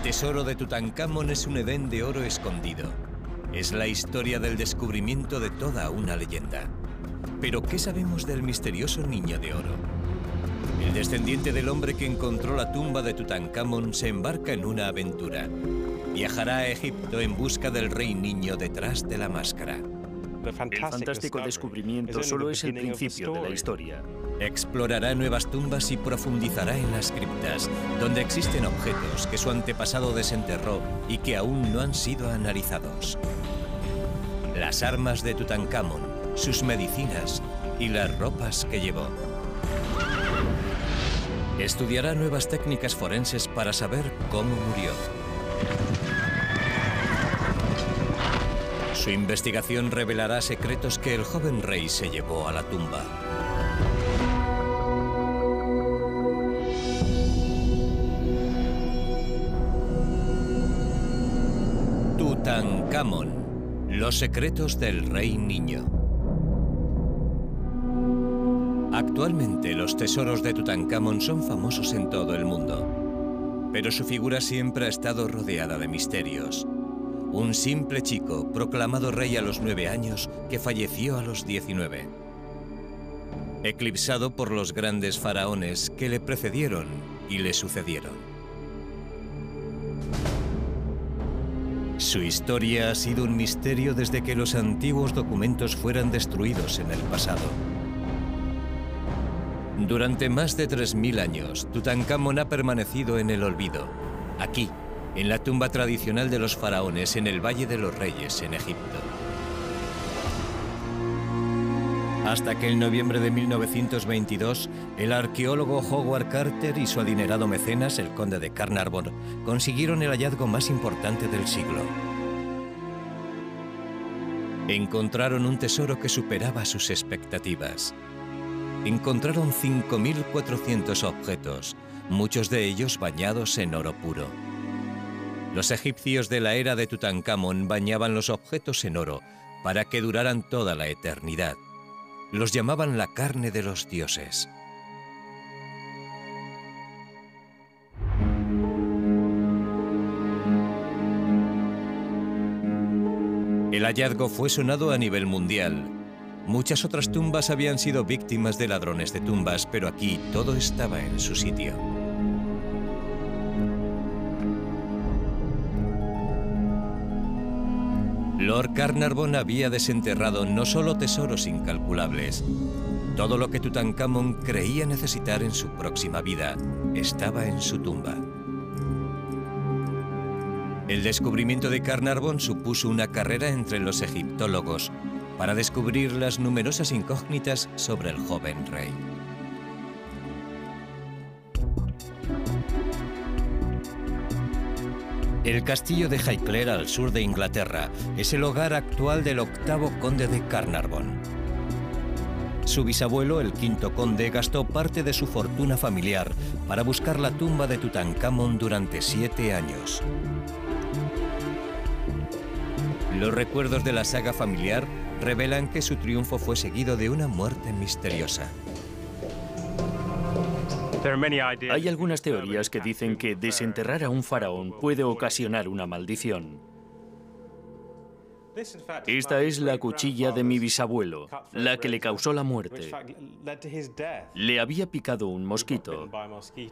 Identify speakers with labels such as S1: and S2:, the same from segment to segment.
S1: El tesoro de Tutankamón es un Edén de oro escondido. Es la historia del descubrimiento de toda una leyenda. Pero ¿qué sabemos del misterioso niño de oro? El descendiente del hombre que encontró la tumba de Tutankamón se embarca en una aventura. Viajará a Egipto en busca del rey niño detrás de la máscara.
S2: El fantástico descubrimiento solo es el principio de la historia.
S1: Explorará nuevas tumbas y profundizará en las criptas, donde existen objetos que su antepasado desenterró y que aún no han sido analizados. Las armas de Tutankamón, sus medicinas y las ropas que llevó. Estudiará nuevas técnicas forenses para saber cómo murió. Su investigación revelará secretos que el joven rey se llevó a la tumba. Tutankamón, los secretos del rey niño. Actualmente los tesoros de Tutankamón son famosos en todo el mundo, pero su figura siempre ha estado rodeada de misterios. Un simple chico proclamado rey a los nueve años que falleció a los 19. Eclipsado por los grandes faraones que le precedieron y le sucedieron. Su historia ha sido un misterio desde que los antiguos documentos fueran destruidos en el pasado. Durante más de 3.000 años, Tutankamón ha permanecido en el olvido, aquí, en la tumba tradicional de los faraones en el Valle de los Reyes, en Egipto. Hasta que en noviembre de 1922, el arqueólogo Howard Carter y su adinerado mecenas, el conde de Carnarvon, consiguieron el hallazgo más importante del siglo. Encontraron un tesoro que superaba sus expectativas. Encontraron 5.400 objetos, muchos de ellos bañados en oro puro. Los egipcios de la era de Tutankamón bañaban los objetos en oro para que duraran toda la eternidad. Los llamaban la carne de los dioses. El hallazgo fue sonado a nivel mundial. Muchas otras tumbas habían sido víctimas de ladrones de tumbas, pero aquí todo estaba en su sitio. Lord Carnarvon había desenterrado no solo tesoros incalculables, todo lo que Tutankamón creía necesitar en su próxima vida estaba en su tumba. El descubrimiento de Carnarvon supuso una carrera entre los egiptólogos para descubrir las numerosas incógnitas sobre el joven rey. El castillo de Highclere al sur de Inglaterra es el hogar actual del octavo conde de Carnarvon. Su bisabuelo, el quinto conde, gastó parte de su fortuna familiar para buscar la tumba de Tutankamón durante siete años. Los recuerdos de la saga familiar revelan que su triunfo fue seguido de una muerte misteriosa.
S2: Hay algunas teorías que dicen que desenterrar a un faraón puede ocasionar una maldición. Esta es la cuchilla de mi bisabuelo, la que le causó la muerte. Le había picado un mosquito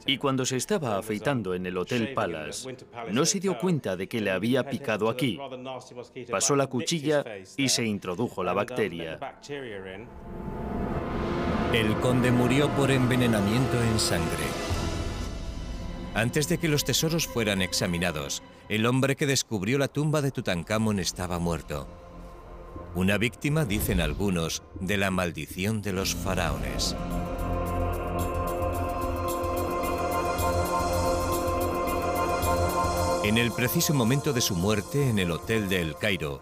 S2: y cuando se estaba afeitando en el Hotel Palace, no se dio cuenta de que le había picado aquí. Pasó la cuchilla y se introdujo la bacteria.
S1: El conde murió por envenenamiento en sangre. Antes de que los tesoros fueran examinados, el hombre que descubrió la tumba de Tutankamón estaba muerto. Una víctima, dicen algunos, de la maldición de los faraones. En el preciso momento de su muerte en el Hotel de El Cairo,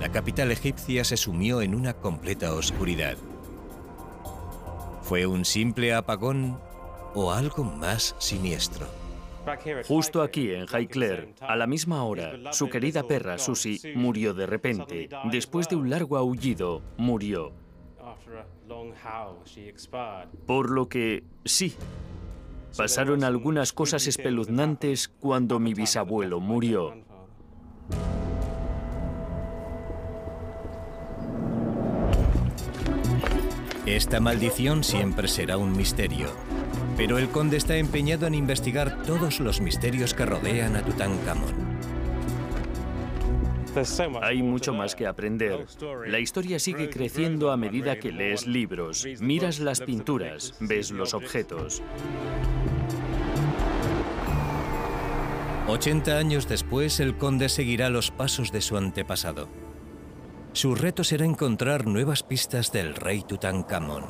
S1: la capital egipcia se sumió en una completa oscuridad. ¿Fue un simple apagón o algo más siniestro?
S2: Justo aquí, en Highclere, a la misma hora, su querida perra Susie murió de repente. Después de un largo aullido, murió. Por lo que, sí, Pasaron algunas cosas espeluznantes cuando mi bisabuelo murió.
S1: Esta maldición siempre será un misterio, pero el conde está empeñado en investigar todos los misterios que rodean a Tutankamón.
S2: Hay mucho más que aprender. La historia sigue creciendo a medida que lees libros, miras las pinturas, ves los objetos.
S1: 80 años después, el conde seguirá los pasos de su antepasado. Su reto será encontrar nuevas pistas del rey Tutankamón.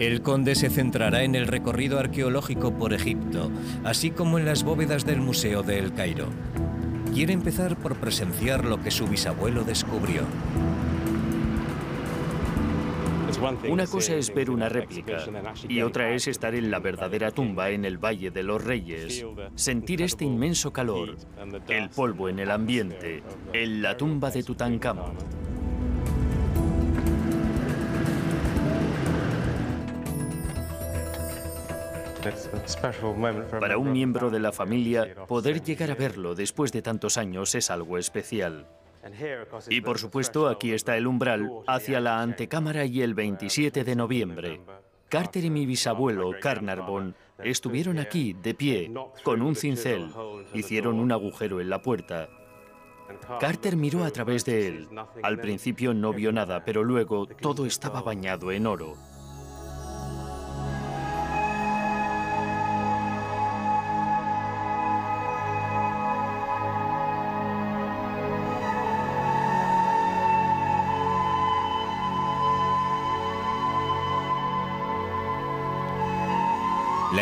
S1: El conde se centrará en el recorrido arqueológico por Egipto, así como en las bóvedas del Museo de El Cairo. Quiere empezar por presenciar lo que su bisabuelo descubrió.
S2: Una cosa es ver una réplica y otra es estar en la verdadera tumba en el Valle de los Reyes, sentir este inmenso calor, el polvo en el ambiente, en la tumba de Tutankamón. Para un miembro de la familia, poder llegar a verlo después de tantos años es algo especial. Y por supuesto, aquí está el umbral hacia la antecámara y el 27 de noviembre. Carter y mi bisabuelo, Carnarvon, estuvieron aquí, de pie, con un cincel. Hicieron un agujero en la puerta. Carter miró a través de él. Al principio no vio nada, pero luego todo estaba bañado en oro.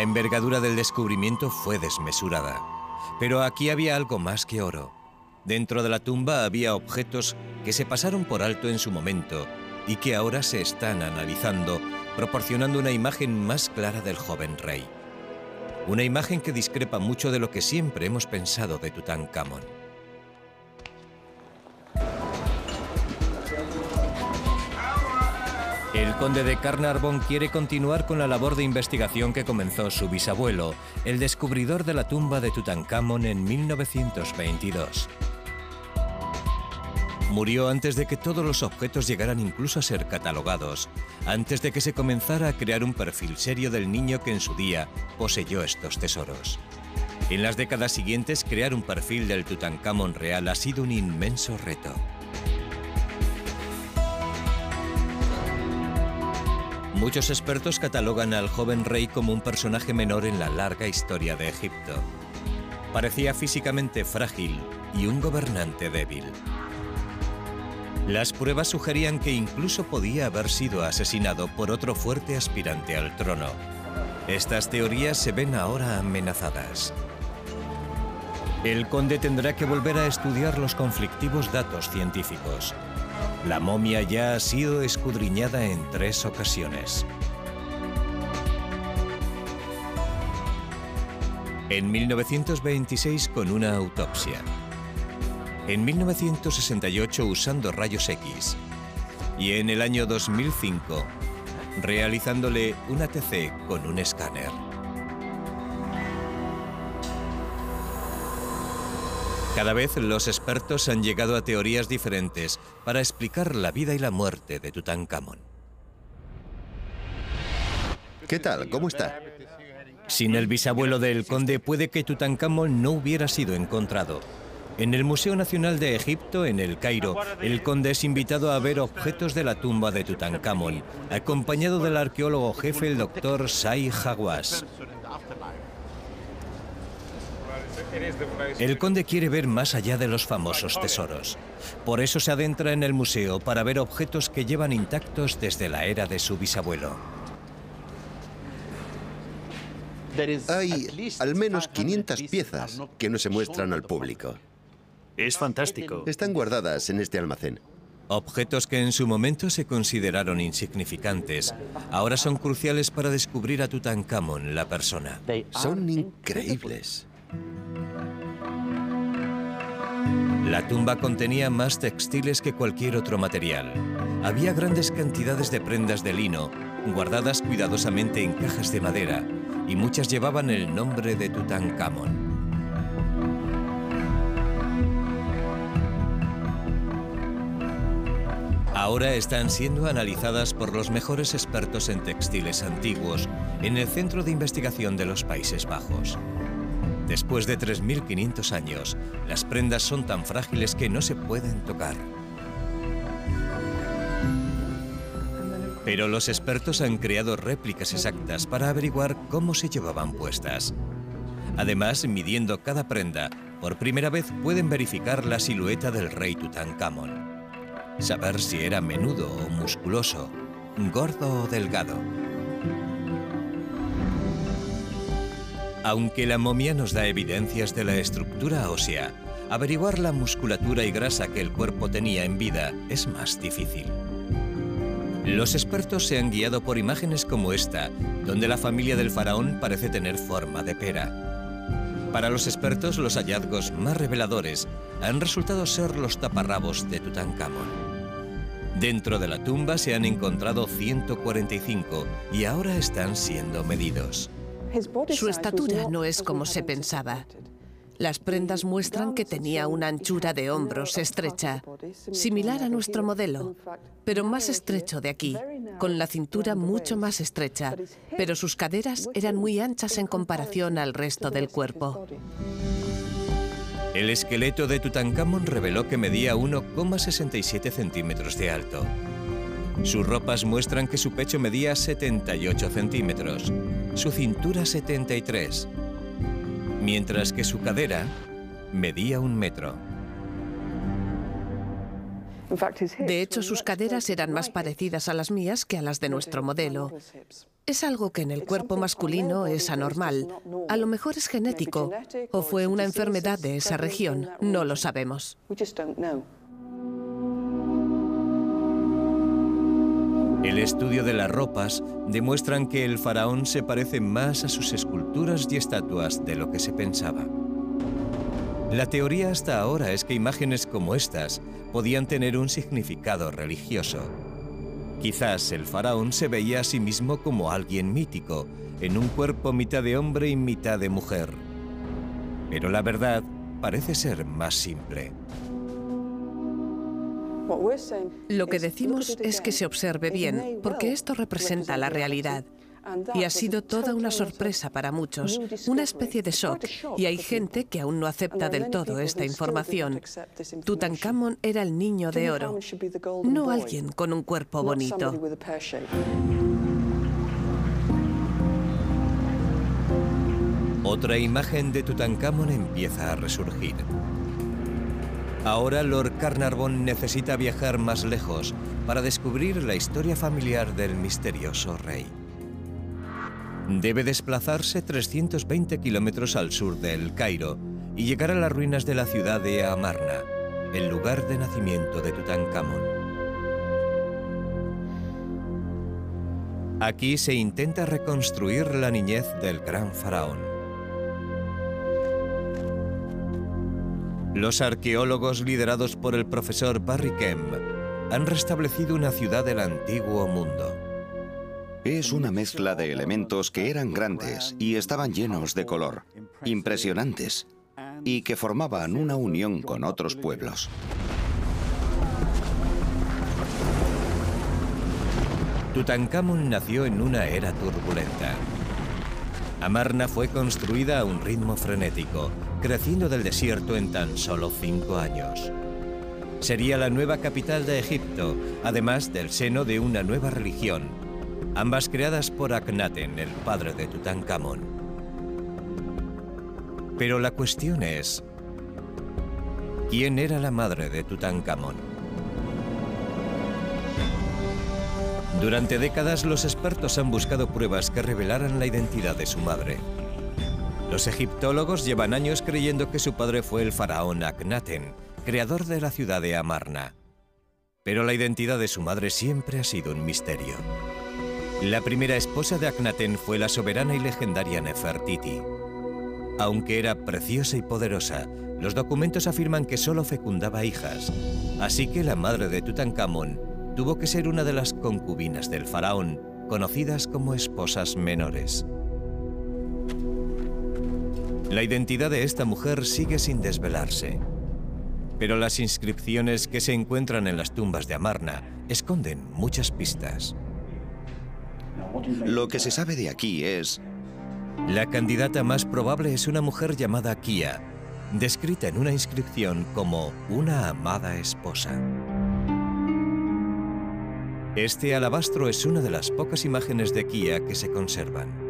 S1: Envergadura del descubrimiento fue desmesurada, pero aquí había algo más que oro. Dentro de la tumba había objetos que se pasaron por alto en su momento y que ahora se están analizando, proporcionando una imagen más clara del joven rey. Una imagen que discrepa mucho de lo que siempre hemos pensado de Tutankamón. El conde de Carnarvon quiere continuar con la labor de investigación que comenzó su bisabuelo, el descubridor de la tumba de Tutankamón en 1922. Murió antes de que todos los objetos llegaran incluso a ser catalogados, antes de que se comenzara a crear un perfil serio del niño que en su día poseyó estos tesoros. En las décadas siguientes, crear un perfil del Tutankamón real ha sido un inmenso reto. Muchos expertos catalogan al joven rey como un personaje menor en la larga historia de Egipto. Parecía físicamente frágil y un gobernante débil. Las pruebas sugerían que incluso podía haber sido asesinado por otro fuerte aspirante al trono. Estas teorías se ven ahora amenazadas. El conde tendrá que volver a estudiar los conflictivos datos científicos. La momia ya ha sido escudriñada en tres ocasiones. En 1926 con una autopsia. En 1968 usando rayos X. Y en el año 2005 realizándole un ATC con un escáner. Cada vez los expertos han llegado a teorías diferentes para explicar la vida y la muerte de Tutankamón.
S3: ¿Qué tal? ¿Cómo está?
S1: Sin el bisabuelo del conde puede que Tutankamón no hubiera sido encontrado. En el Museo Nacional de Egipto, en el Cairo, el conde es invitado a ver objetos de la tumba de Tutankamón, acompañado del arqueólogo jefe, el doctor Sai Hawass. El conde quiere ver más allá de los famosos tesoros. Por eso se adentra en el museo para ver objetos que llevan intactos desde la era de su bisabuelo.
S3: Hay al menos 500 piezas que no se muestran al público.
S2: Es fantástico.
S3: Están guardadas en este almacén.
S1: Objetos que en su momento se consideraron insignificantes, ahora son cruciales para descubrir a Tutankamón, la persona.
S3: Son increíbles.
S1: La tumba contenía más textiles que cualquier otro material. Había grandes cantidades de prendas de lino, guardadas cuidadosamente en cajas de madera, y muchas llevaban el nombre de Tutankamón. Ahora están siendo analizadas por los mejores expertos en textiles antiguos en el Centro de Investigación de los Países Bajos. Después de 3.500 años, las prendas son tan frágiles que no se pueden tocar. Pero los expertos han creado réplicas exactas para averiguar cómo se llevaban puestas. Además, midiendo cada prenda, por primera vez pueden verificar la silueta del rey Tutankamón. Saber si era menudo o musculoso, gordo o delgado. Aunque la momia nos da evidencias de la estructura ósea, averiguar la musculatura y grasa que el cuerpo tenía en vida es más difícil. Los expertos se han guiado por imágenes como esta, donde la familia del faraón parece tener forma de pera. Para los expertos, los hallazgos más reveladores han resultado ser los taparrabos de Tutankamón. Dentro de la tumba se han encontrado 145 y ahora están siendo medidos.
S4: Su estatura no es como se pensaba. Las prendas muestran que tenía una anchura de hombros estrecha, similar a nuestro modelo, pero más estrecho de aquí, con la cintura mucho más estrecha, pero sus caderas eran muy anchas en comparación al resto del cuerpo.
S1: El esqueleto de Tutankamón reveló que medía 1,67 centímetros de alto. Sus ropas muestran que su pecho medía 78 centímetros, su cintura 73, mientras que su cadera medía un metro.
S4: De hecho, sus caderas eran más parecidas a las mías que a las de nuestro modelo. Es algo que en el cuerpo masculino es anormal. A lo mejor es genético o fue una enfermedad de esa región. No lo sabemos.
S1: El estudio de las ropas demuestran que el faraón se parece más a sus esculturas y estatuas de lo que se pensaba. La teoría hasta ahora es que imágenes como estas podían tener un significado religioso. Quizás el faraón se veía a sí mismo como alguien mítico, en un cuerpo mitad de hombre y mitad de mujer. Pero la verdad parece ser más simple.
S4: Lo que decimos es que se observe bien, porque esto representa la realidad. Y ha sido toda una sorpresa para muchos, una especie de shock, y hay gente que aún no acepta del todo esta información. Tutankamón era el niño de oro, no alguien con un cuerpo bonito.
S1: Otra imagen de Tutankamón empieza a resurgir. Ahora Lord Carnarvon necesita viajar más lejos para descubrir la historia familiar del misterioso rey. Debe desplazarse 320 kilómetros al sur de El Cairo y llegar a las ruinas de la ciudad de Amarna, el lugar de nacimiento de Tutankamón. Aquí se intenta reconstruir la niñez del gran faraón. Los arqueólogos liderados por el profesor Barry Kemp han restablecido una ciudad del antiguo mundo.
S5: Es una mezcla de elementos que eran grandes y estaban llenos de color, impresionantes, y que formaban una unión con otros pueblos.
S1: Tutankamón nació en una era turbulenta. Amarna fue construida a un ritmo frenético, creciendo del desierto en tan solo cinco años. Sería la nueva capital de Egipto, además del seno de una nueva religión, ambas creadas por Akhenaten, el padre de Tutankamón. Pero la cuestión es, ¿quién era la madre de Tutankamón? Durante décadas los expertos han buscado pruebas que revelaran la identidad de su madre. Los egiptólogos llevan años creyendo que su padre fue el faraón Akhenaten, creador de la ciudad de Amarna. Pero la identidad de su madre siempre ha sido un misterio. La primera esposa de Akhenaten fue la soberana y legendaria Nefertiti. Aunque era preciosa y poderosa, Los documentos afirman que solo fecundaba hijas, así que la madre de Tutankamón tuvo que ser una de las concubinas del faraón, conocidas como esposas menores. La identidad de esta mujer sigue sin desvelarse, pero las inscripciones que se encuentran en las tumbas de Amarna esconden muchas pistas.
S5: Lo que se sabe de aquí es...
S1: La candidata más probable es una mujer llamada Kia, descrita en una inscripción como una amada esposa. Este alabastro es una de las pocas imágenes de Kia que se conservan.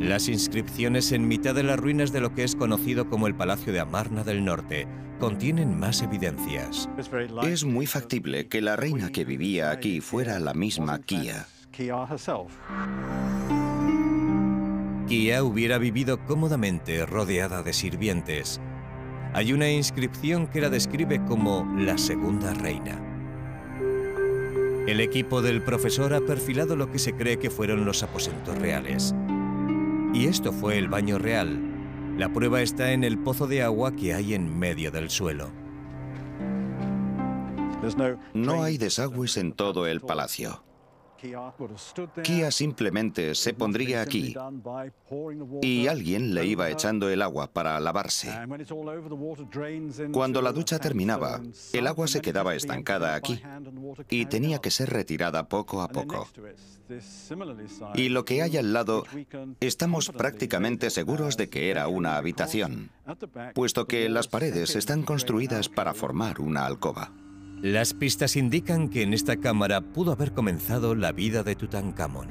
S1: Las inscripciones en mitad de las ruinas de lo que es conocido como el Palacio de Amarna del Norte contienen más evidencias.
S5: Es muy factible que la reina que vivía aquí fuera la misma Kia.
S1: Kia hubiera vivido cómodamente rodeada de sirvientes. Hay una inscripción que la describe como la segunda reina. El equipo del profesor ha perfilado lo que se cree que fueron los aposentos reales. Y esto fue el baño real. La prueba está en el pozo de agua que hay en medio del suelo.
S5: No hay desagües en todo el palacio. Kia simplemente se pondría aquí y alguien le iba echando el agua para lavarse. Cuando la ducha terminaba, el agua se quedaba estancada aquí y tenía que ser retirada poco a poco. Y lo que hay al lado, estamos prácticamente seguros de que era una habitación, puesto que las paredes están construidas para formar una alcoba.
S1: Las pistas indican que en esta cámara pudo haber comenzado la vida de Tutankamón.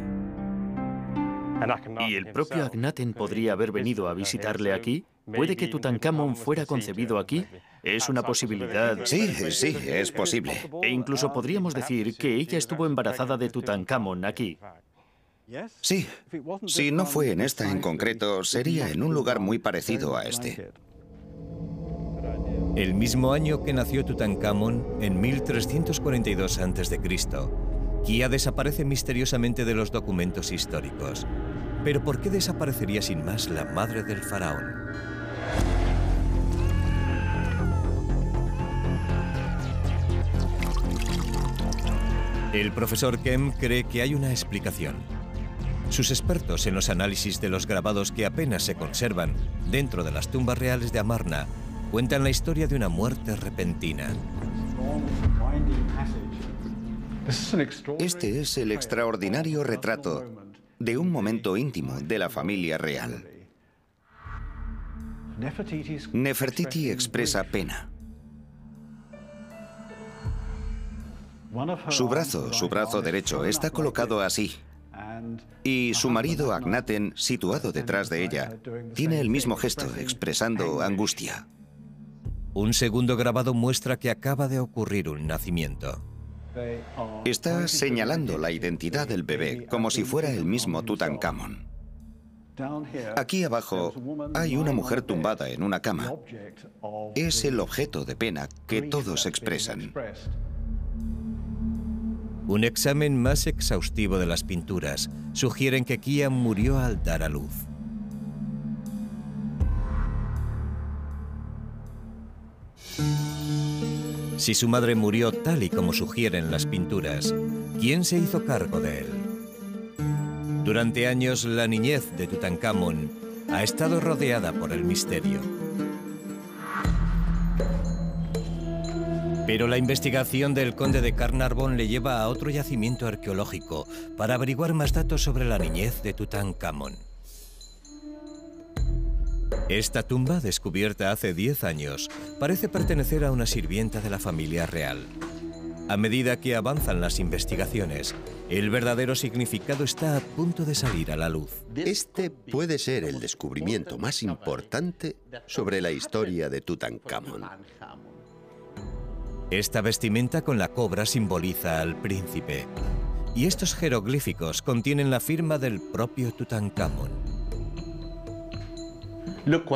S2: ¿Y el propio Akhenaten podría haber venido a visitarle aquí? ¿Puede que Tutankamón fuera concebido aquí? ¿Es una posibilidad?
S5: Sí, sí, es posible.
S2: E incluso podríamos decir que ella estuvo embarazada de Tutankamón aquí.
S5: Sí, si no fue en esta en concreto, sería en un lugar muy parecido a este.
S1: El mismo año que nació Tutankamón, en 1342 a.C., Kia desaparece misteriosamente de los documentos históricos. Pero ¿por qué desaparecería sin más la madre del faraón? El profesor Kem cree que hay una explicación. Sus expertos en los análisis de los grabados que apenas se conservan dentro de las tumbas reales de Amarna cuentan la historia de una muerte repentina.
S5: Este es el extraordinario retrato de un momento íntimo de la familia real. Nefertiti expresa pena. Su brazo, su brazo derecho, está colocado así. Y su marido, Agnaten, situado detrás de ella, tiene el mismo gesto, expresando angustia.
S1: Un segundo grabado muestra que acaba de ocurrir un nacimiento.
S5: Está señalando la identidad del bebé como si fuera el mismo Tutankamón. Aquí abajo hay una mujer tumbada en una cama. Es el objeto de pena que todos expresan.
S1: Un examen más exhaustivo de las pinturas sugieren que Kia murió al dar a luz. Si su madre murió tal y como sugieren las pinturas, ¿quién se hizo cargo de él? Durante años, la niñez de Tutankamón ha estado rodeada por el misterio. Pero la investigación del conde de Carnarvon le lleva a otro yacimiento arqueológico para averiguar más datos sobre la niñez de Tutankamón. Esta tumba, descubierta hace 10 años, parece pertenecer a una sirvienta de la familia real. A medida que avanzan las investigaciones, el verdadero significado está a punto de salir a la luz.
S3: Este puede ser el descubrimiento más importante sobre la historia de Tutankamón.
S1: Esta vestimenta con la cobra simboliza al príncipe. Y estos jeroglíficos contienen la firma del propio Tutankamón.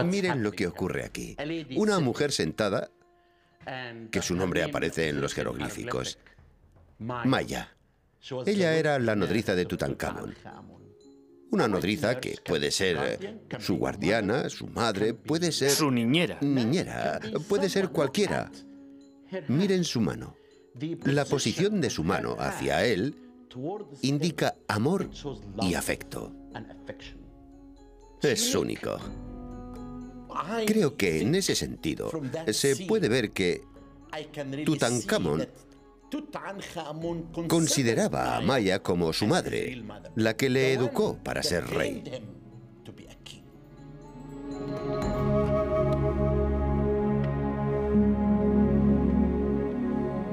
S3: Miren lo que ocurre aquí. Una mujer sentada, que su nombre aparece en los jeroglíficos. Maya. Ella era la nodriza de Tutankamón. Una nodriza que puede ser su guardiana, su madre, puede ser...
S2: Su niñera.
S3: Niñera, puede ser cualquiera. Miren su mano. La posición de su mano hacia él indica amor y afecto. Es único. Creo que en ese sentido se puede ver que Tutankamón consideraba a Maya como su madre, la que le educó para ser rey.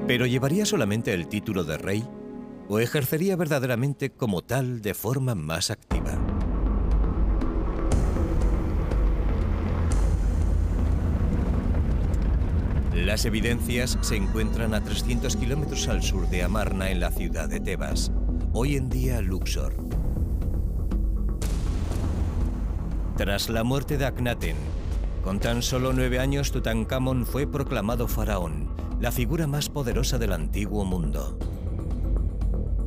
S1: ¿Pero llevaría solamente el título de rey o ejercería verdaderamente como tal de forma más activa? Las evidencias se encuentran a 300 kilómetros al sur de Amarna, en la ciudad de Tebas, hoy en día Luxor. Tras la muerte de Akhenaten, con tan solo nueve años Tutankamón fue proclamado faraón, la figura más poderosa del antiguo mundo.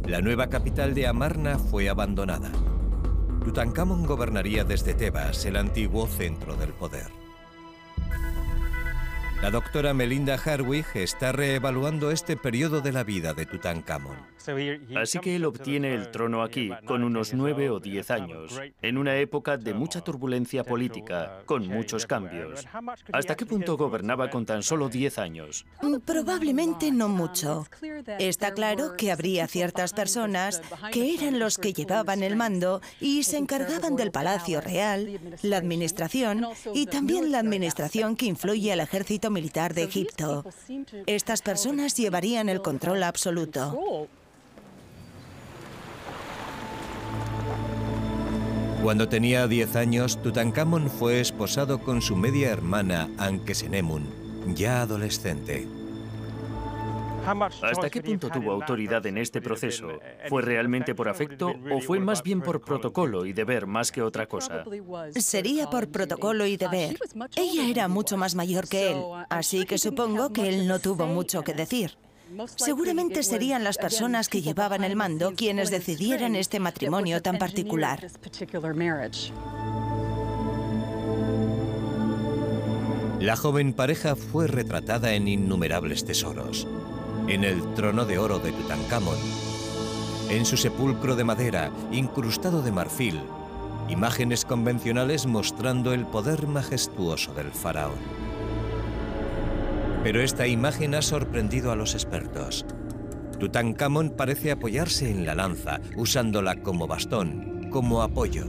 S1: La nueva capital de Amarna fue abandonada. Tutankamón gobernaría desde Tebas, el antiguo centro del poder. La doctora Melinda Harwig está reevaluando este periodo de la vida de Tutankamón.
S2: Así que él obtiene el trono aquí con unos nueve o diez años, en una época de mucha turbulencia política, con muchos cambios. ¿Hasta qué punto gobernaba con tan solo diez años?
S6: Probablemente no mucho. Está claro que habría ciertas personas que eran los que llevaban el mando y se encargaban del Palacio Real, la administración y también la administración que influye al ejército militar de Egipto. Estas personas llevarían el control absoluto.
S1: Cuando tenía 10 años, Tutankamón fue esposado con su media hermana Ankesenemun, ya adolescente.
S2: ¿Hasta qué punto tuvo autoridad en este proceso? ¿Fue realmente por afecto o fue más bien por protocolo y deber más que otra cosa?
S6: Sería por protocolo y deber. Ella era mucho más mayor que él, así que supongo que él no tuvo mucho que decir. Seguramente serían las personas que llevaban el mando quienes decidieran este matrimonio tan particular.
S1: La joven pareja fue retratada en innumerables tesoros en el trono de oro de Tutankamón, en su sepulcro de madera incrustado de marfil, imágenes convencionales mostrando el poder majestuoso del faraón. Pero esta imagen ha sorprendido a los expertos. Tutankamón parece apoyarse en la lanza, usándola como bastón, como apoyo.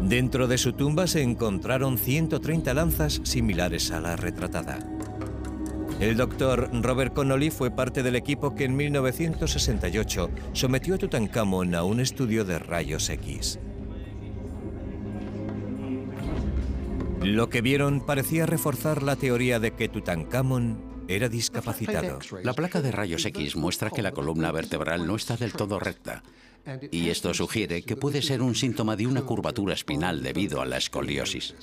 S1: Dentro de su tumba se encontraron 130 lanzas similares a la retratada. El doctor Robert Connolly fue parte del equipo que en 1968 sometió a Tutankamón a un estudio de rayos X. Lo que vieron parecía reforzar la teoría de que Tutankamón era discapacitado.
S7: La placa de rayos X muestra que la columna vertebral no está del todo recta, y esto sugiere que puede ser un síntoma de una curvatura espinal debido a la escoliosis.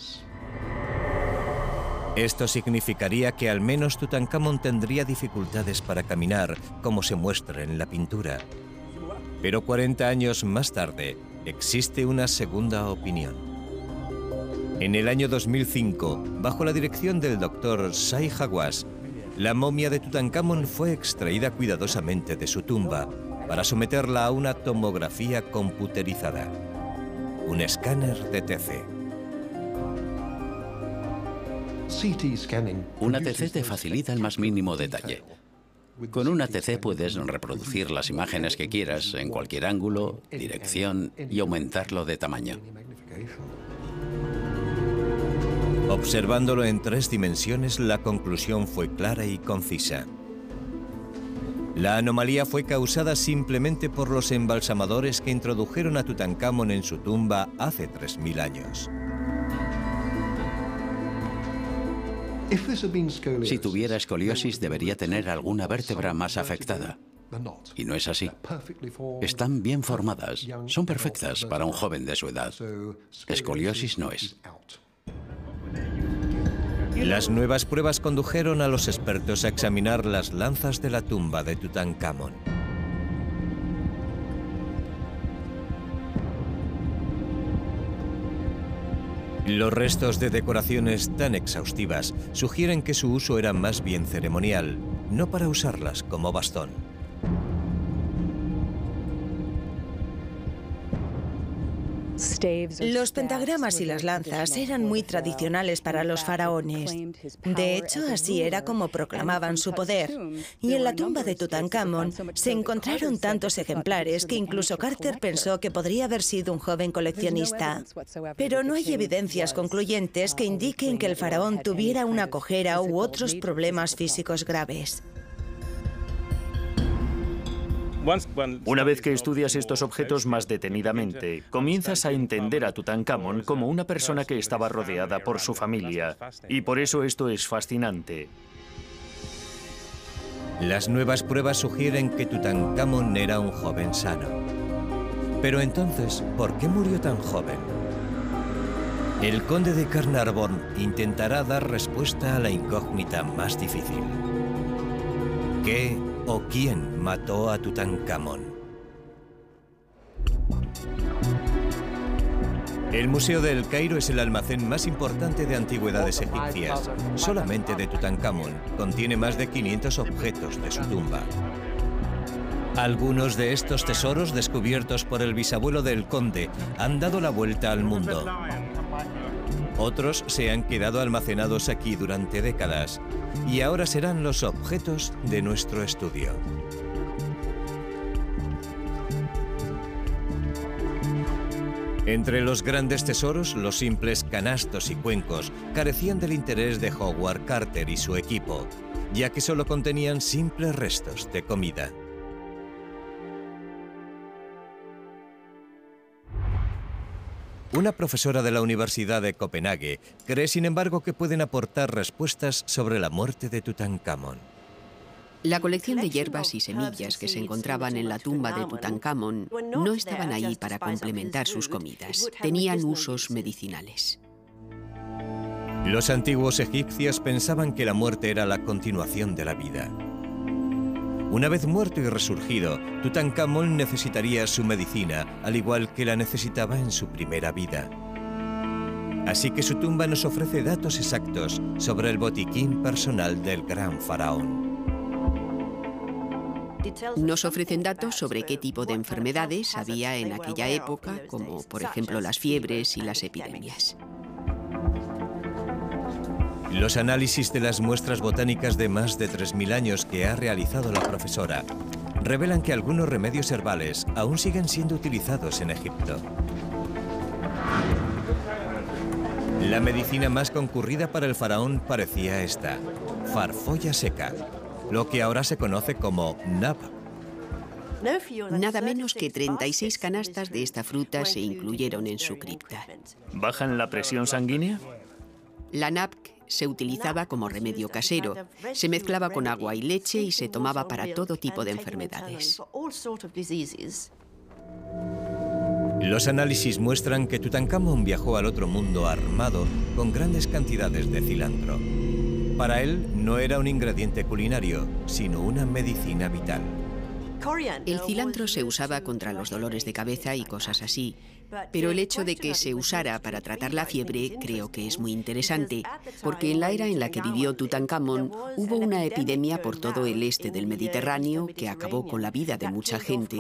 S1: Esto significaría que al menos Tutankamón tendría dificultades para caminar, como se muestra en la pintura. Pero 40 años más tarde, existe una segunda opinión. En el año 2005, bajo la dirección del doctor Sai Hawass, la momia de Tutankamón fue extraída cuidadosamente de su tumba para someterla a una tomografía computerizada, un escáner de TC.
S7: Una TC te facilita el más mínimo detalle. Con una TC puedes reproducir las imágenes que quieras en cualquier ángulo, dirección y aumentarlo de tamaño.
S1: Observándolo en tres dimensiones, la conclusión fue clara y concisa. La anomalía fue causada simplemente por los embalsamadores que introdujeron a Tutankamón en su tumba hace 3.000 años.
S7: Si tuviera escoliosis debería tener alguna vértebra más afectada. Y no es así. Están bien formadas, son perfectas para un joven de su edad. Escoliosis no es.
S1: Las nuevas pruebas condujeron a los expertos a examinar las lanzas de la tumba de Tutankamón. Los restos de decoraciones tan exhaustivas sugieren que su uso era más bien ceremonial, no para usarlas como bastón.
S6: Los pentagramas y las lanzas eran muy tradicionales para los faraones. De hecho, así era como proclamaban su poder. Y en la tumba de Tutankamón se encontraron tantos ejemplares que incluso Carter pensó que podría haber sido un joven coleccionista. Pero no hay evidencias concluyentes que indiquen que el faraón tuviera una cojera u otros problemas físicos graves.
S2: Una vez que estudias estos objetos más detenidamente, comienzas a entender a Tutankamón como una persona que estaba rodeada por su familia. Y por eso esto es fascinante.
S1: Las nuevas pruebas sugieren que Tutankamón era un joven sano. Pero entonces, ¿por qué murió tan joven? El conde de Carnarvon intentará dar respuesta a la incógnita más difícil. ¿Qué o quién mató a Tutankamón. El Museo del Cairo es el almacén más importante de antigüedades egipcias. Solamente de Tutankamón contiene más de 500 objetos de su tumba. Algunos de estos tesoros descubiertos por el bisabuelo del conde han dado la vuelta al mundo. Otros se han quedado almacenados aquí durante décadas y ahora serán los objetos de nuestro estudio. Entre los grandes tesoros, los simples canastos y cuencos carecían del interés de Howard Carter y su equipo, ya que solo contenían simples restos de comida. Una profesora de la Universidad de Copenhague cree, sin embargo, que pueden aportar respuestas sobre la muerte de Tutankamón.
S8: La colección de hierbas y semillas que se encontraban en la tumba de Tutankamón no estaban ahí para complementar sus comidas, tenían usos medicinales.
S1: Los antiguos egipcios pensaban que la muerte era la continuación de la vida. Una vez muerto y resurgido, Tutankamón necesitaría su medicina, al igual que la necesitaba en su primera vida. Así que su tumba nos ofrece datos exactos sobre el botiquín personal del gran faraón.
S8: Nos ofrecen datos sobre qué tipo de enfermedades había en aquella época, como por ejemplo las fiebres y las epidemias.
S1: Los análisis de las muestras botánicas de más de 3.000 años que ha realizado la profesora revelan que algunos remedios herbales aún siguen siendo utilizados en Egipto. La medicina más concurrida para el faraón parecía esta, farfolla seca, lo que ahora se conoce como nab.
S8: Nada menos que 36 canastas de esta fruta se incluyeron en su cripta.
S2: ¿Bajan la presión sanguínea?
S8: La nab se utilizaba como remedio casero. Se mezclaba con agua y leche y se tomaba para todo tipo de enfermedades.
S1: Los análisis muestran que Tutankamón viajó al otro mundo armado con grandes cantidades de cilantro. Para él no era un ingrediente culinario, sino una medicina vital.
S8: El cilantro se usaba contra los dolores de cabeza y cosas así, pero el hecho de que se usara para tratar la fiebre creo que es muy interesante, porque en la era en la que vivió Tutankamón hubo una epidemia por todo el este del Mediterráneo que acabó con la vida de mucha gente.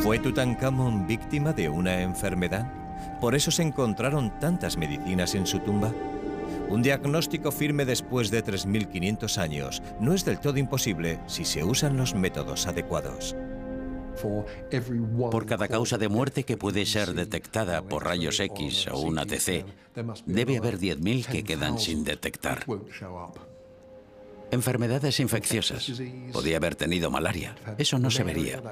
S1: ¿Fue Tutankamón víctima de una enfermedad? ¿Por eso se encontraron tantas medicinas en su tumba? Un diagnóstico firme después de 3.500 años no es del todo imposible si se usan los métodos adecuados.
S7: Por cada causa de muerte que puede ser detectada por rayos X o un ATC, debe haber 10.000 que quedan sin detectar. Enfermedades infecciosas. Podía haber tenido malaria. Eso no se vería.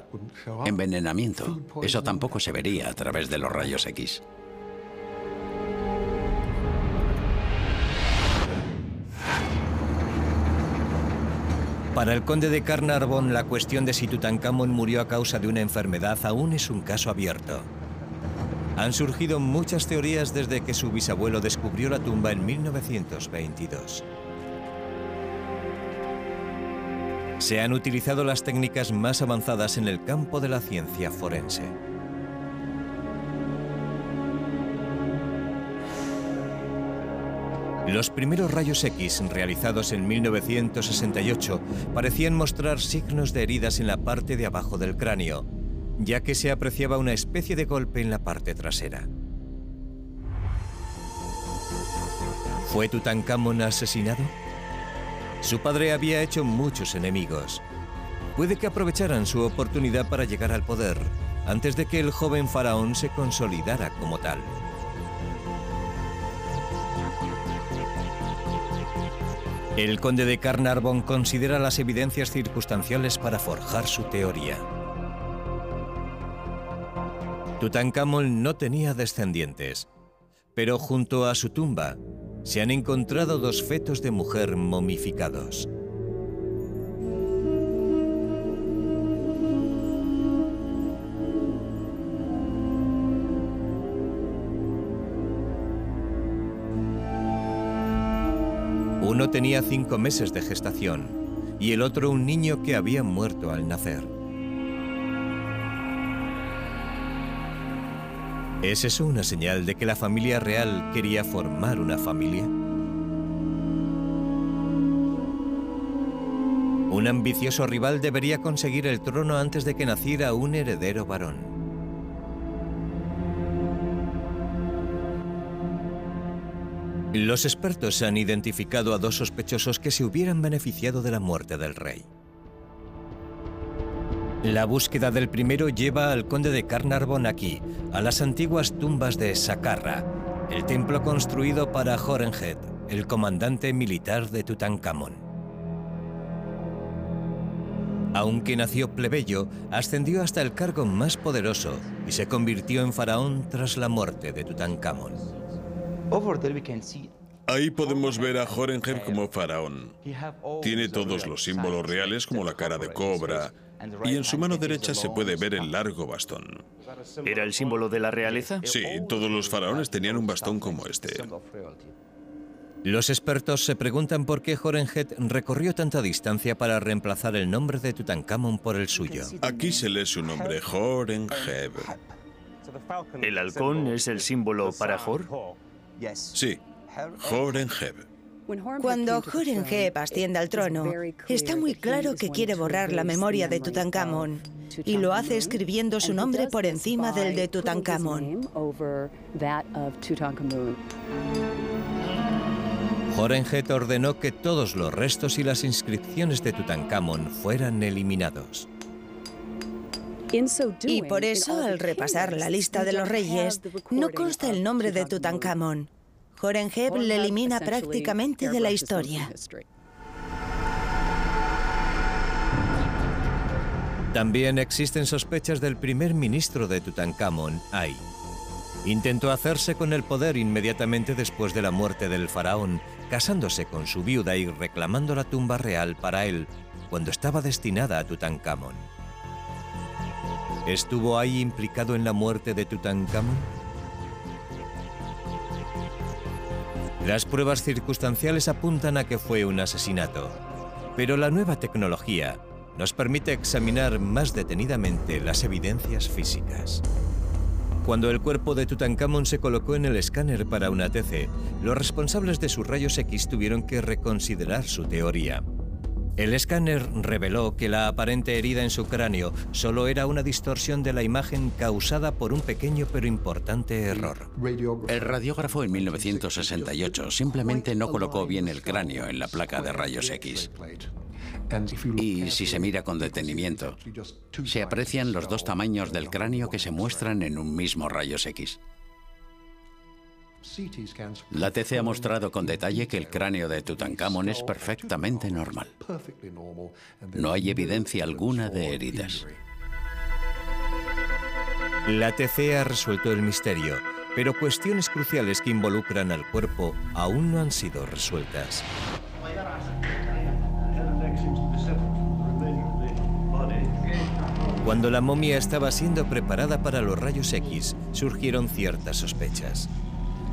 S7: Envenenamiento. Eso tampoco se vería a través de los rayos X.
S1: Para el conde de Carnarvon, la cuestión de si Tutankamón murió a causa de una enfermedad aún es un caso abierto. Han surgido muchas teorías desde que su bisabuelo descubrió la tumba en 1922. Se han utilizado las técnicas más avanzadas en el campo de la ciencia forense. Los primeros rayos X realizados en 1968 parecían mostrar signos de heridas en la parte de abajo del cráneo, ya que se apreciaba una especie de golpe en la parte trasera. ¿Fue Tutankamón asesinado? Su padre había hecho muchos enemigos. Puede que aprovecharan su oportunidad para llegar al poder antes de que el joven faraón se consolidara como tal. El conde de Carnarvon considera las evidencias circunstanciales para forjar su teoría. Tutankamón no tenía descendientes, pero junto a su tumba se han encontrado dos fetos de mujer momificados. Uno tenía cinco meses de gestación y el otro un niño que había muerto al nacer. ¿Es eso una señal de que la familia real quería formar una familia? Un ambicioso rival debería conseguir el trono antes de que naciera un heredero varón. Los expertos han identificado a dos sospechosos que se hubieran beneficiado de la muerte del rey. La búsqueda del primero lleva al conde de Carnarvon aquí, a las antiguas tumbas de Saqqara, el templo construido para Horemheb, el comandante militar de Tutankamón. Aunque nació plebeyo, ascendió hasta el cargo más poderoso y se convirtió en faraón tras la muerte de Tutankamón.
S9: Ahí podemos ver a Horemheb como faraón. Tiene todos los símbolos reales como la cara de cobra, y en su mano derecha se puede ver el largo bastón.
S2: ¿Era el símbolo de la realeza?
S9: Sí, todos los faraones tenían un bastón como este.
S1: Los expertos se preguntan por qué Horemheb recorrió tanta distancia para reemplazar el nombre de Tutankamón por el suyo.
S9: Aquí se lee su nombre, Horemheb.
S2: ¿El halcón es el símbolo para Hor?
S9: Sí, Horemheb.
S6: Cuando Horemheb asciende al trono, está muy claro que quiere borrar la memoria de Tutankamón y lo hace escribiendo su nombre por encima del de Tutankamón.
S1: Horemheb ordenó que todos los restos y las inscripciones de Tutankamón fueran eliminados.
S6: Y por eso, al repasar la lista de los reyes, no consta el nombre de Tutankamón. Horemheb le elimina prácticamente de la historia.
S1: También existen sospechas del primer ministro de Tutankamón, Ay. Intentó hacerse con el poder inmediatamente después de la muerte del faraón, casándose con su viuda y reclamando la tumba real para él cuando estaba destinada a Tutankamón. ¿Estuvo Ay implicado en la muerte de Tutankamón? Las pruebas circunstanciales apuntan a que fue un asesinato, pero la nueva tecnología nos permite examinar más detenidamente las evidencias físicas. Cuando el cuerpo de Tutankamón se colocó en el escáner para una TC, los responsables de sus rayos X tuvieron que reconsiderar su teoría. El escáner reveló que la aparente herida en su cráneo solo era una distorsión de la imagen causada por un pequeño pero importante error.
S7: El radiógrafo en 1968 simplemente no colocó bien el cráneo en la placa de rayos X. Y si se mira con detenimiento, se aprecian los dos tamaños del cráneo que se muestran en un mismo rayos X. La TC ha mostrado con detalle que el cráneo de Tutankamón es perfectamente normal. No hay evidencia alguna de heridas.
S1: La TC ha resuelto el misterio, pero cuestiones cruciales que involucran al cuerpo aún no han sido resueltas. Cuando la momia estaba siendo preparada para los rayos X, surgieron ciertas sospechas.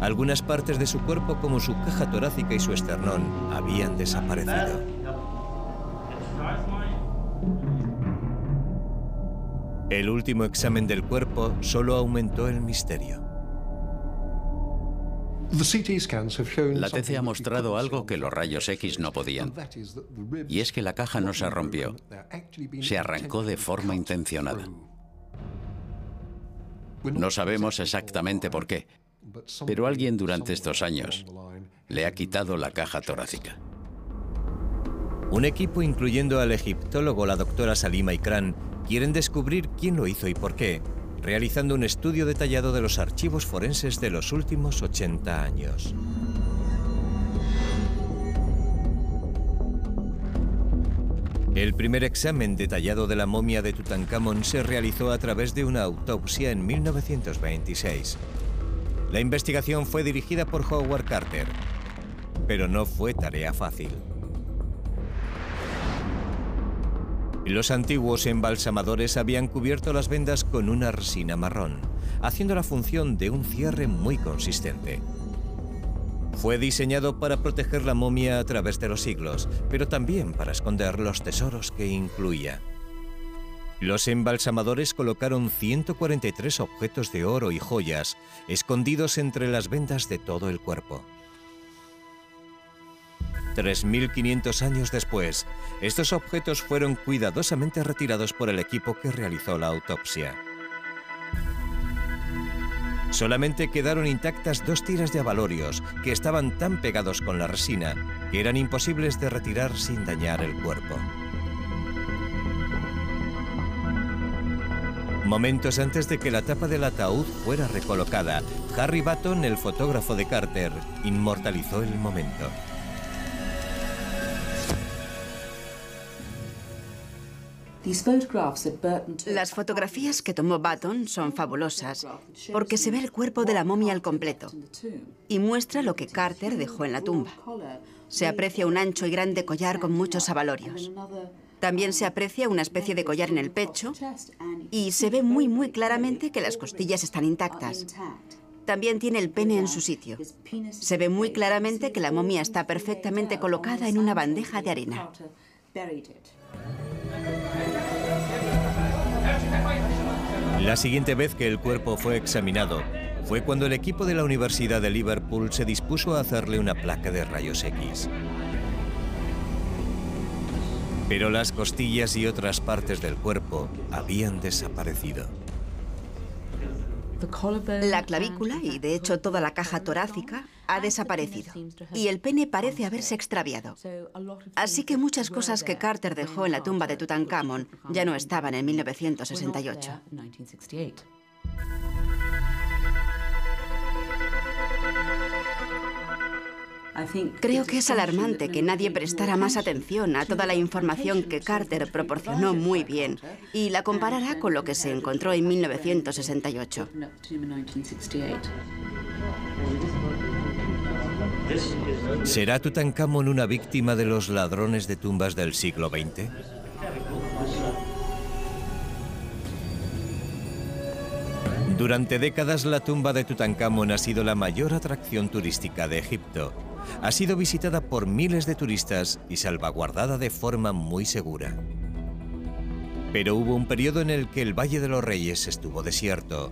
S1: Algunas partes de su cuerpo, como su caja torácica y su esternón, habían desaparecido. El último examen del cuerpo solo aumentó el misterio.
S7: La TC ha mostrado algo que los rayos X no podían, y es que la caja no se rompió, se arrancó de forma intencionada. No sabemos exactamente por qué, pero alguien durante estos años le ha quitado la caja torácica.
S1: Un equipo incluyendo al egiptólogo la doctora Salima Ikran quieren descubrir quién lo hizo y por qué, realizando un estudio detallado de los archivos forenses de los últimos 80 años. El primer examen detallado de la momia de Tutankamón se realizó a través de una autopsia en 1926. La investigación fue dirigida por Howard Carter, pero no fue tarea fácil. Los antiguos embalsamadores habían cubierto las vendas con una resina marrón, haciendo la función de un cierre muy consistente. Fue diseñado para proteger la momia a través de los siglos, pero también para esconder los tesoros que incluía. Los embalsamadores colocaron 143 objetos de oro y joyas escondidos entre las vendas de todo el cuerpo. 3.500 años después, estos objetos fueron cuidadosamente retirados por el equipo que realizó la autopsia. Solamente quedaron intactas dos tiras de abalorios que estaban tan pegados con la resina que eran imposibles de retirar sin dañar el cuerpo. Momentos antes de que la tapa del ataúd fuera recolocada, Harry Batton, el fotógrafo de Carter, inmortalizó el momento.
S10: Las fotografías que tomó Batton son fabulosas porque se ve el cuerpo de la momia al completo y muestra lo que Carter dejó en la tumba. Se aprecia un ancho y grande collar con muchos abalorios. También se aprecia una especie de collar en el pecho y se ve muy muy claramente que las costillas están intactas. También tiene el pene en su sitio. Se ve muy claramente que la momia está perfectamente colocada en una bandeja de arena.
S1: La siguiente vez que el cuerpo fue examinado fue cuando el equipo de la Universidad de Liverpool se dispuso a hacerle una placa de rayos X. Pero las costillas y otras partes del cuerpo habían desaparecido.
S10: La clavícula y de hecho toda la caja torácica ha desaparecido y el pene parece haberse extraviado. Así que muchas cosas que Carter dejó en la tumba de Tutankamón ya no estaban en 1968. Creo que es alarmante que nadie prestara más atención a toda la información que Carter proporcionó muy bien y la comparara con lo que se encontró en 1968.
S1: ¿Será Tutankamón una víctima de los ladrones de tumbas del siglo XX? Durante décadas la tumba de Tutankamón ha sido la mayor atracción turística de Egipto ha sido visitada por miles de turistas y salvaguardada de forma muy segura. Pero hubo un periodo en el que el Valle de los Reyes estuvo desierto.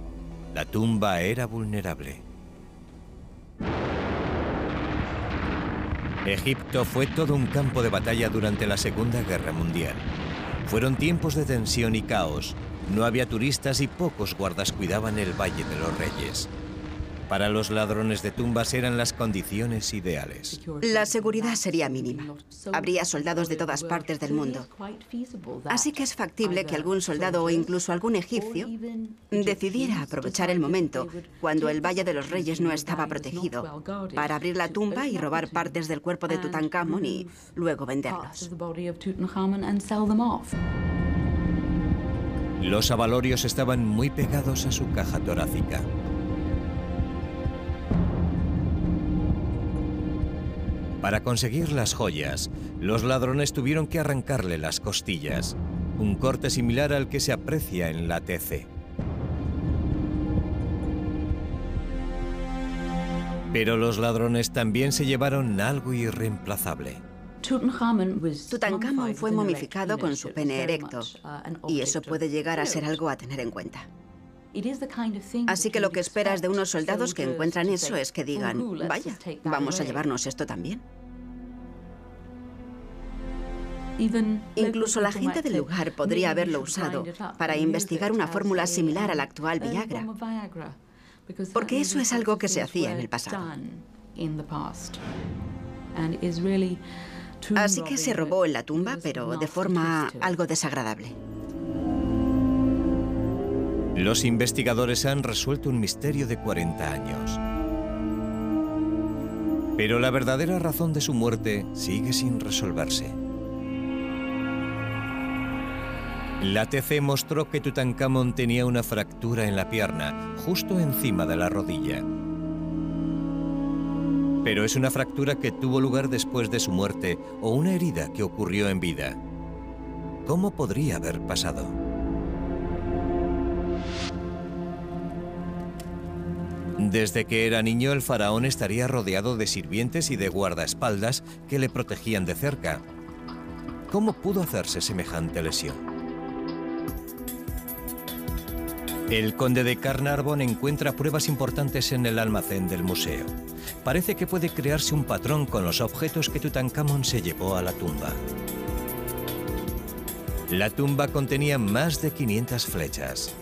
S1: La tumba era vulnerable. Egipto fue todo un campo de batalla durante la Segunda Guerra Mundial. Fueron tiempos de tensión y caos. No había turistas y pocos guardas cuidaban el Valle de los Reyes. Para los ladrones de tumbas eran las condiciones ideales.
S10: La seguridad sería mínima. Habría soldados de todas partes del mundo. Así que es factible que algún soldado o incluso algún egipcio decidiera aprovechar el momento cuando el Valle de los Reyes no estaba protegido para abrir la tumba y robar partes del cuerpo de Tutankamón y luego venderlos.
S1: Los abalorios estaban muy pegados a su caja torácica. Para conseguir las joyas, los ladrones tuvieron que arrancarle las costillas, un corte similar al que se aprecia en la TC. Pero los ladrones también se llevaron algo irreemplazable.
S10: Tutankamón fue momificado con su pene erecto, y eso puede llegar a ser algo a tener en cuenta. Así que lo que esperas de unos soldados que encuentran eso es que digan, vaya, vamos a llevarnos esto también. Incluso la gente del lugar podría haberlo usado para investigar una fórmula similar a la actual Viagra, porque eso es algo que se hacía en el pasado. Así que se robó en la tumba, pero de forma algo desagradable.
S1: Los investigadores han resuelto un misterio de 40 años. Pero la verdadera razón de su muerte sigue sin resolverse. La TC mostró que Tutankamón tenía una fractura en la pierna, justo encima de la rodilla. Pero es una fractura que tuvo lugar después de su muerte o una herida que ocurrió en vida. ¿Cómo podría haber pasado? Desde que era niño, el faraón estaría rodeado de sirvientes y de guardaespaldas que le protegían de cerca. ¿Cómo pudo hacerse semejante lesión? El conde de Carnarvon encuentra pruebas importantes en el almacén del museo. Parece que puede crearse un patrón con los objetos que Tutankamón se llevó a la tumba. La tumba contenía más de 500 flechas.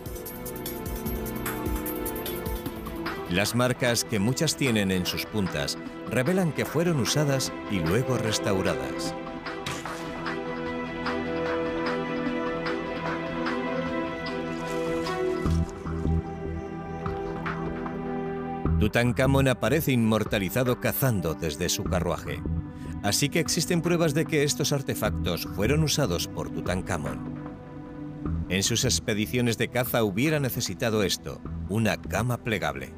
S1: Las marcas que muchas tienen en sus puntas revelan que fueron usadas y luego restauradas. Tutankamón aparece inmortalizado cazando desde su carruaje. Así que existen pruebas de que estos artefactos fueron usados por Tutankamón. En sus expediciones de caza hubiera necesitado esto, una cama plegable.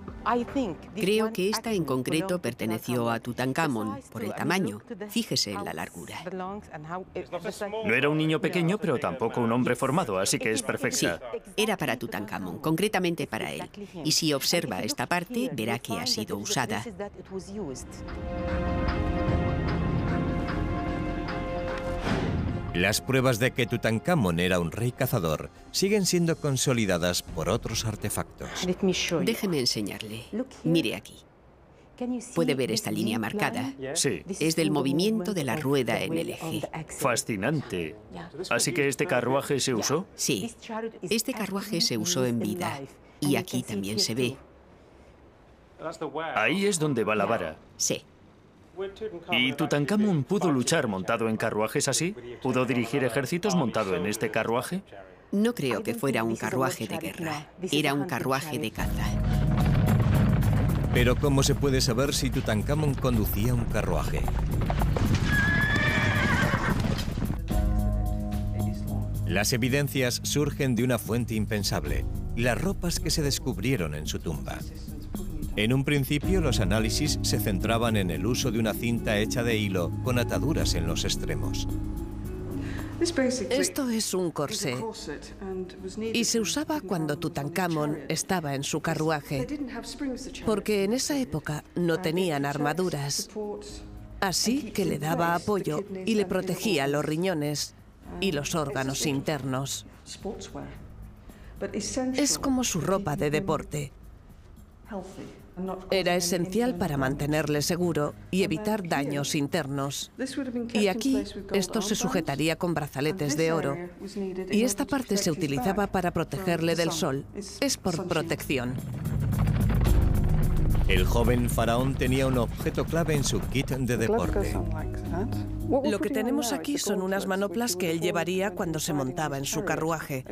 S8: Creo que esta en concreto perteneció a Tutankamón por el tamaño. Fíjese en la largura.
S2: No era un niño pequeño, pero tampoco un hombre formado, así que es perfecta.
S8: Sí, era para Tutankamón, concretamente para él. Y si observa esta parte, verá que ha sido usada.
S1: Las pruebas de que Tutankamón era un rey cazador siguen siendo consolidadas por otros artefactos.
S8: Déjeme enseñarle. Mire aquí. ¿Puede ver esta línea marcada?
S2: Sí.
S8: Es del movimiento de la rueda en el eje.
S2: Fascinante. ¿Así que este carruaje se usó?
S8: Sí. Este carruaje se usó en vida. Y aquí también se ve.
S2: Ahí es donde va la vara.
S8: Sí.
S2: ¿Y Tutankamón pudo luchar montado en carruajes así? ¿Pudo dirigir ejércitos montado en este carruaje?
S8: No creo que fuera un carruaje de guerra. Era un carruaje de caza.
S1: Pero ¿cómo se puede saber si Tutankamón conducía un carruaje? Las evidencias surgen de una fuente impensable, las ropas que se descubrieron en su tumba. En un principio los análisis se centraban en el uso de una cinta hecha de hilo con ataduras en los extremos.
S4: Esto es un corsé y se usaba cuando Tutankamón estaba en su carruaje, porque en esa época no tenían armaduras, así que le daba apoyo y le protegía los riñones y los órganos internos. Es como su ropa de deporte. Era esencial para mantenerle seguro y evitar daños internos. Y aquí esto se sujetaría con brazaletes de oro. Y esta parte se utilizaba para protegerle del sol. Es por protección.
S1: El joven faraón tenía un objeto clave en su kit de deporte.
S4: Lo que tenemos aquí son unas manoplas que él llevaría cuando se montaba en su carruaje.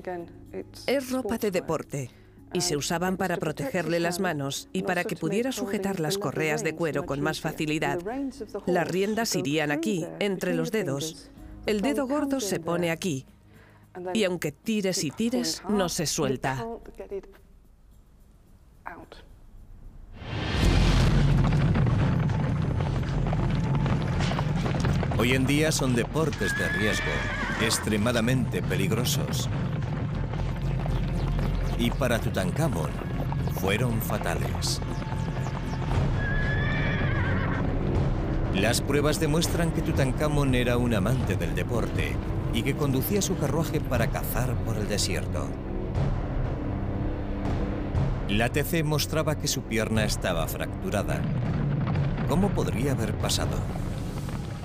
S4: Es ropa de deporte y se usaban para protegerle las manos y para que pudiera sujetar las correas de cuero con más facilidad. Las riendas irían aquí, entre los dedos. El dedo gordo se pone aquí. Y aunque tires y tires, no se suelta.
S1: Hoy en día son deportes de riesgo, extremadamente peligrosos y para Tutankamón fueron fatales. Las pruebas demuestran que Tutankamón era un amante del deporte y que conducía su carruaje para cazar por el desierto. La TC mostraba que su pierna estaba fracturada. ¿Cómo podría haber pasado?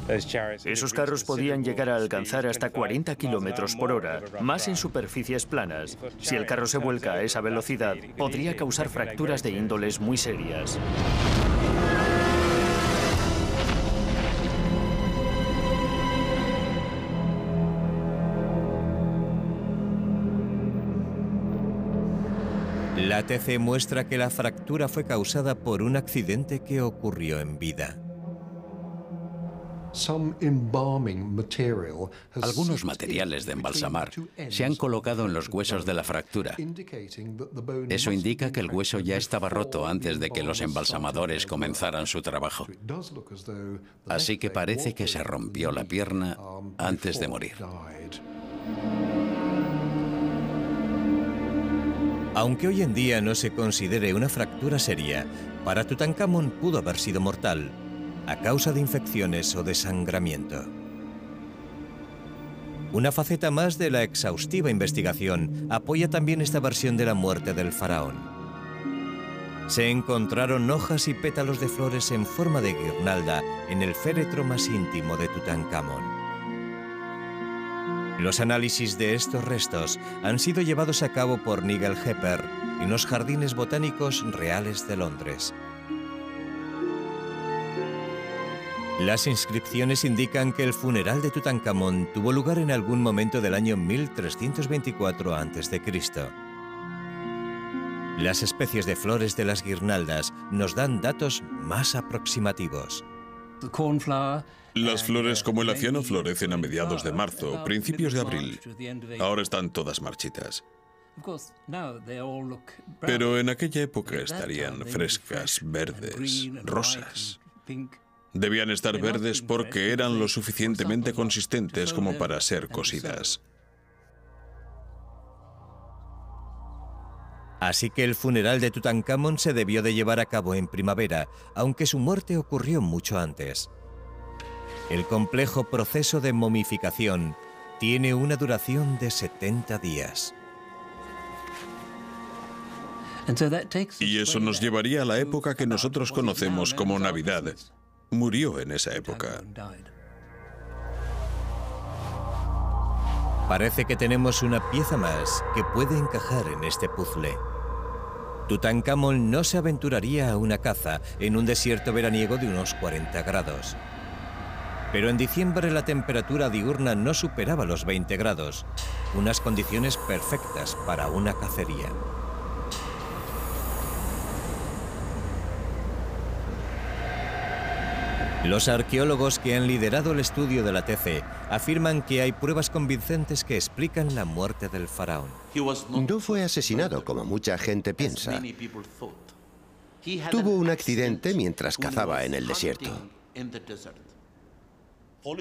S2: Esos carros podían llegar a alcanzar hasta 40 kilómetros por hora, más en superficies planas. Si el carro se vuelca a esa velocidad, podría causar fracturas de índoles muy serias.
S1: La TC muestra que la fractura fue causada por un accidente que ocurrió en vida.
S7: Algunos materiales de embalsamar se han colocado en los huesos de la fractura. Eso indica que el hueso ya estaba roto antes de que los embalsamadores comenzaran su trabajo. Así que parece que se rompió la pierna antes de morir.
S1: Aunque hoy en día no se considere una fractura seria, para Tutankamón pudo haber sido mortal, a causa de infecciones o desangramiento. Una faceta más de la exhaustiva investigación apoya también esta versión de la muerte del faraón. Se encontraron hojas y pétalos de flores en forma de guirnalda en el féretro más íntimo de Tutankamón. Los análisis de estos restos han sido llevados a cabo por Nigel Hepper en los Jardines Botánicos Reales de Londres. Las inscripciones indican que el funeral de Tutankamón tuvo lugar en algún momento del año 1324 a.C. Las especies de flores de las guirnaldas nos dan datos más aproximativos.
S9: Las flores como el aciano florecen a mediados de marzo, principios de abril. Ahora están todas marchitas. Pero en aquella época estarían frescas, verdes, rosas. Debían estar verdes porque eran lo suficientemente consistentes como para ser cosidas.
S1: Así que el funeral de Tutankamón se debió de llevar a cabo en primavera, aunque su muerte ocurrió mucho antes. El complejo proceso de momificación tiene una duración de 70 días.
S9: Y eso nos llevaría a la época que nosotros conocemos como Navidad. Murió en esa época.
S1: Parece que tenemos una pieza más que puede encajar en este puzzle. Tutankamón no se aventuraría a una caza en un desierto veraniego de unos 40 grados. Pero en diciembre la temperatura diurna no superaba los 20 grados, unas condiciones perfectas para una cacería. Los arqueólogos que han liderado el estudio de la TC afirman que hay pruebas convincentes que explican la muerte del faraón.
S3: No fue asesinado como mucha gente piensa. Tuvo un accidente mientras cazaba en el desierto.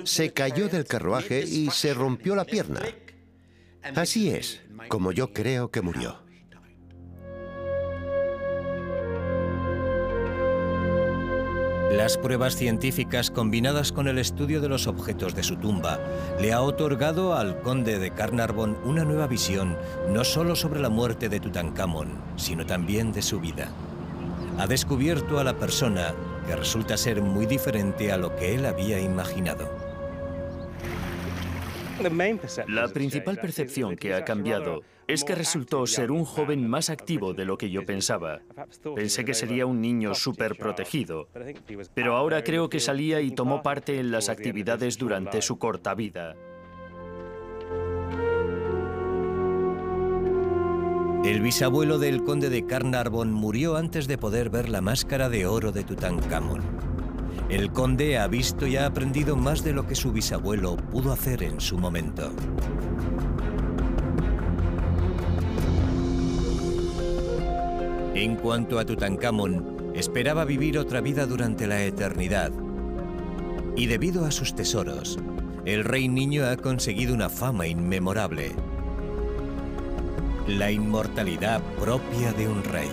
S3: Se cayó del carruaje y se rompió la pierna. Así es como yo creo que murió.
S1: Las pruebas científicas combinadas con el estudio de los objetos de su tumba le ha otorgado al conde de Carnarvon una nueva visión no solo sobre la muerte de Tutankamón, sino también de su vida. Ha descubierto a la persona que resulta ser muy diferente a lo que él había imaginado.
S2: La principal percepción que ha cambiado es que resultó ser un joven más activo de lo que yo pensaba. Pensé que sería un niño súper protegido, pero ahora creo que salía y tomó parte en las actividades durante su corta vida.
S1: El bisabuelo del conde de Carnarvon murió antes de poder ver la máscara de oro de Tutankamón. El conde ha visto y ha aprendido más de lo que su bisabuelo pudo hacer en su momento. En cuanto a Tutankamón, esperaba vivir otra vida durante la eternidad. Y debido a sus tesoros, el rey niño ha conseguido una fama inmemorable. La inmortalidad propia de un rey.